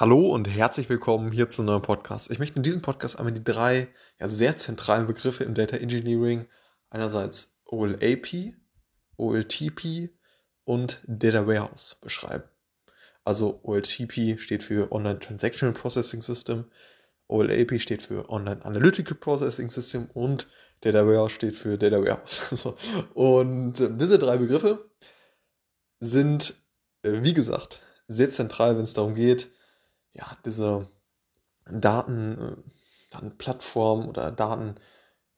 Hallo und herzlich willkommen hier zu einem neuen Podcast. Ich möchte in diesem Podcast einmal die drei ja, sehr zentralen Begriffe im Data Engineering, einerseits OLAP, OLTP und Data Warehouse beschreiben. Also OLTP steht für Online Transactional Processing System, OLAP steht für Online Analytical Processing System und Data Warehouse steht für Data Warehouse. Und äh, diese drei Begriffe sind, äh, wie gesagt, sehr zentral, wenn es darum geht, ja, diese Daten, äh, Datenplattform oder Daten,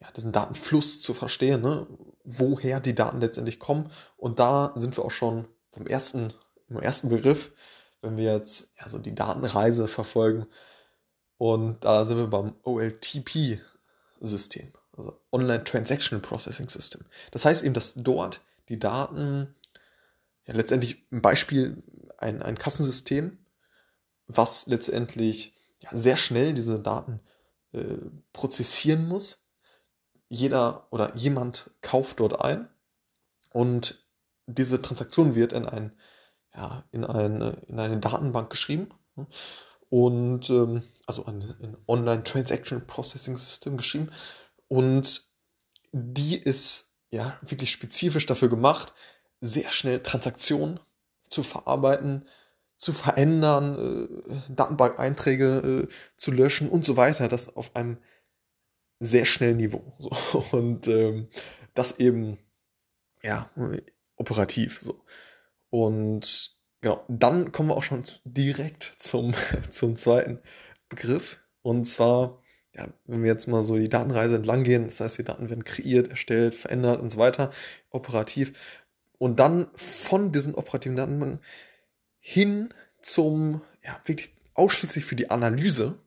ja, diesen Datenfluss zu verstehen, ne? woher die Daten letztendlich kommen. Und da sind wir auch schon vom ersten, im ersten Begriff, wenn wir jetzt ja, so die Datenreise verfolgen. Und da sind wir beim OLTP-System, also Online Transaction Processing System. Das heißt eben, dass dort die Daten, ja, letztendlich ein Beispiel, ein, ein Kassensystem, was letztendlich ja, sehr schnell diese Daten äh, prozessieren muss. Jeder oder jemand kauft dort ein und diese Transaktion wird in, ein, ja, in, eine, in eine Datenbank geschrieben und ähm, also ein, ein Online Transaction Processing System geschrieben und die ist ja wirklich spezifisch dafür gemacht, sehr schnell Transaktionen zu verarbeiten, zu verändern, äh, Datenbank-Einträge äh, zu löschen und so weiter. Das auf einem sehr schnellen Niveau. So. Und ähm, das eben, ja, operativ. So. Und genau, dann kommen wir auch schon direkt zum, zum zweiten Begriff. Und zwar, ja, wenn wir jetzt mal so die Datenreise entlang gehen, das heißt, die Daten werden kreiert, erstellt, verändert und so weiter, operativ. Und dann von diesen operativen Datenbanken hin zum, ja, wirklich ausschließlich für die Analyse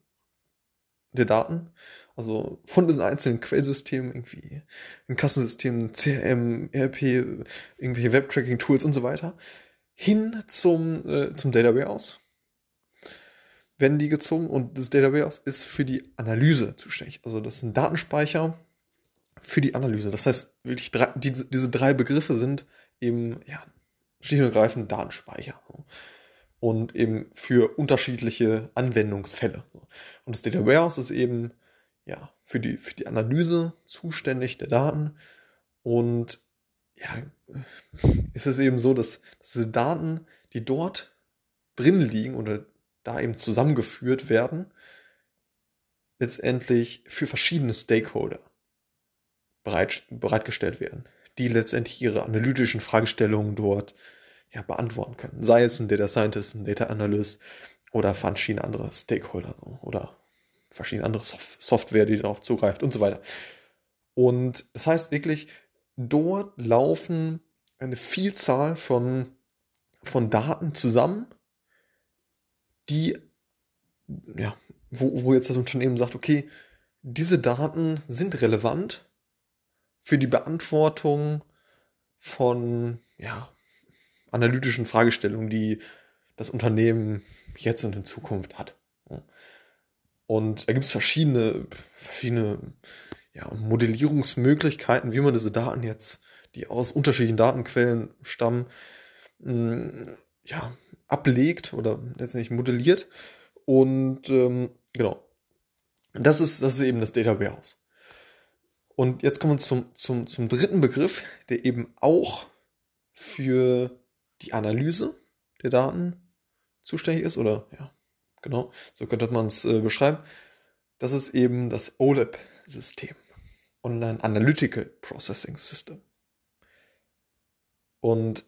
der Daten, also von diesen einzelnen Quellsystemen, irgendwie ein Kassensystem, CRM, ERP, irgendwelche Web-Tracking-Tools und so weiter, hin zum, äh, zum Data Warehouse werden die gezogen und das Data Warehouse ist für die Analyse zuständig. Also das ist ein Datenspeicher für die Analyse. Das heißt, wirklich drei, die, diese drei Begriffe sind eben ja, schlicht und ergreifend Datenspeicher. Und eben für unterschiedliche Anwendungsfälle. Und das Data Warehouse ist eben ja, für, die, für die Analyse zuständig der Daten. Und ja, ist es eben so, dass, dass diese Daten, die dort drin liegen oder da eben zusammengeführt werden, letztendlich für verschiedene Stakeholder bereit, bereitgestellt werden die letztendlich ihre analytischen Fragestellungen dort ja, beantworten können. Sei es ein Data Scientist, ein Data Analyst oder verschiedene andere Stakeholder oder verschiedene andere Sof Software, die darauf zugreift und so weiter. Und das heißt wirklich, dort laufen eine Vielzahl von, von Daten zusammen, die, ja, wo, wo jetzt das Unternehmen sagt, okay, diese Daten sind relevant für die Beantwortung von ja, analytischen Fragestellungen, die das Unternehmen jetzt und in Zukunft hat. Und da gibt es verschiedene, verschiedene ja, Modellierungsmöglichkeiten, wie man diese Daten jetzt, die aus unterschiedlichen Datenquellen stammen, ja, ablegt oder letztendlich modelliert. Und ähm, genau, das ist, das ist eben das Data Warehouse. Und jetzt kommen wir zum, zum, zum dritten Begriff, der eben auch für die Analyse der Daten zuständig ist, oder ja, genau, so könnte man es äh, beschreiben. Das ist eben das OLAP-System, Online Analytical Processing System. Und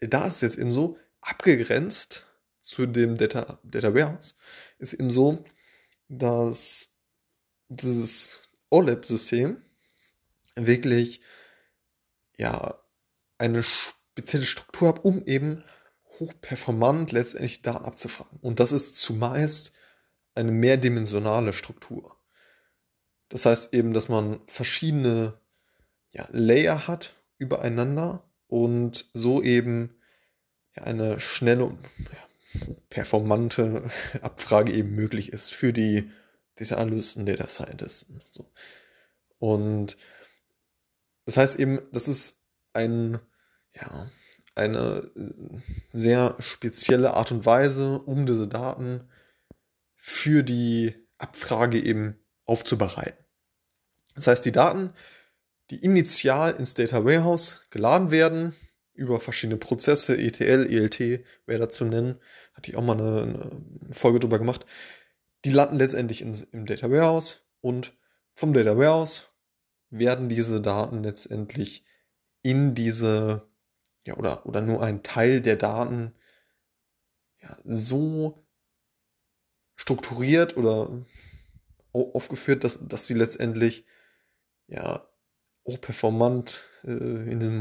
da ist es jetzt eben so, abgegrenzt zu dem Data, Data Warehouse, ist eben so, dass dieses OLED-System wirklich ja eine spezielle Struktur habe, um eben hochperformant letztendlich Daten abzufragen. Und das ist zumeist eine mehrdimensionale Struktur. Das heißt eben, dass man verschiedene ja, Layer hat übereinander und so eben ja, eine schnelle und ja, performante Abfrage eben möglich ist für die Data Analysten, Data Scientisten. So. Und das heißt eben, das ist ein, ja, eine äh, sehr spezielle Art und Weise, um diese Daten für die Abfrage eben aufzubereiten. Das heißt, die Daten, die initial ins Data Warehouse geladen werden, über verschiedene Prozesse, ETL, ELT, wer dazu nennen, hatte ich auch mal eine, eine Folge drüber gemacht, die landen letztendlich ins, im Data Warehouse und vom Data Warehouse werden diese Daten letztendlich in diese, ja, oder, oder nur ein Teil der Daten ja, so strukturiert oder aufgeführt, dass, dass sie letztendlich ja hochperformant äh, in diesem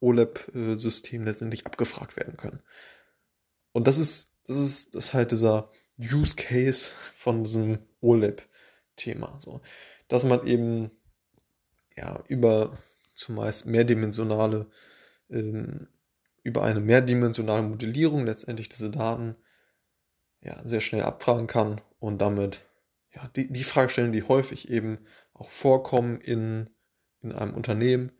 OLAP-System letztendlich abgefragt werden können. Und das ist, das ist, das ist halt dieser Use Case von diesem OLAP-Thema. So, dass man eben ja über zumeist mehrdimensionale, ähm, über eine mehrdimensionale Modellierung letztendlich diese Daten ja, sehr schnell abfragen kann und damit ja, die, die Fragestellungen, die häufig eben auch vorkommen in, in einem Unternehmen,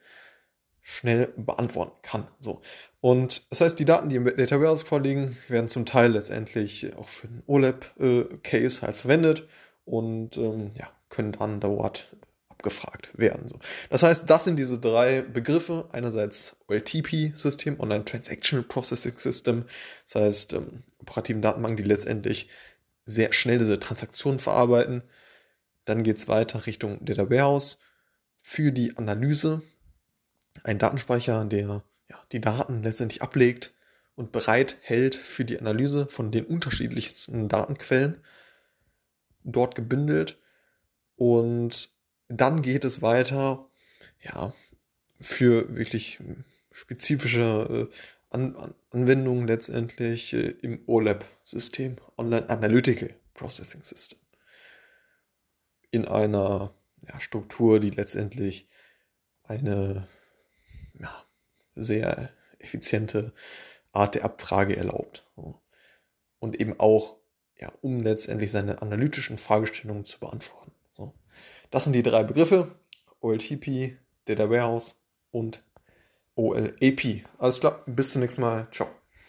schnell beantworten kann. So. Und das heißt, die Daten, die im Data Warehouse vorliegen, werden zum Teil letztendlich auch für den OLAP-Case halt verwendet und ähm, ja, können dann dort abgefragt werden. So. Das heißt, das sind diese drei Begriffe. Einerseits OLTP-System, Online Transactional Processing System, das heißt ähm, operativen Datenbanken, die letztendlich sehr schnell diese Transaktionen verarbeiten. Dann geht es weiter Richtung Data Warehouse für die Analyse. Ein Datenspeicher, der ja, die Daten letztendlich ablegt und bereit hält für die Analyse von den unterschiedlichsten Datenquellen, dort gebündelt. Und dann geht es weiter, ja, für wirklich spezifische äh, An An Anwendungen letztendlich äh, im OLAP-System, Online Analytical Processing System. In einer ja, Struktur, die letztendlich eine ja, sehr effiziente Art der Abfrage erlaubt. Und eben auch, ja, um letztendlich seine analytischen Fragestellungen zu beantworten. Das sind die drei Begriffe: OLTP, Data Warehouse und OLAP. Alles klar, bis zum nächsten Mal. Ciao.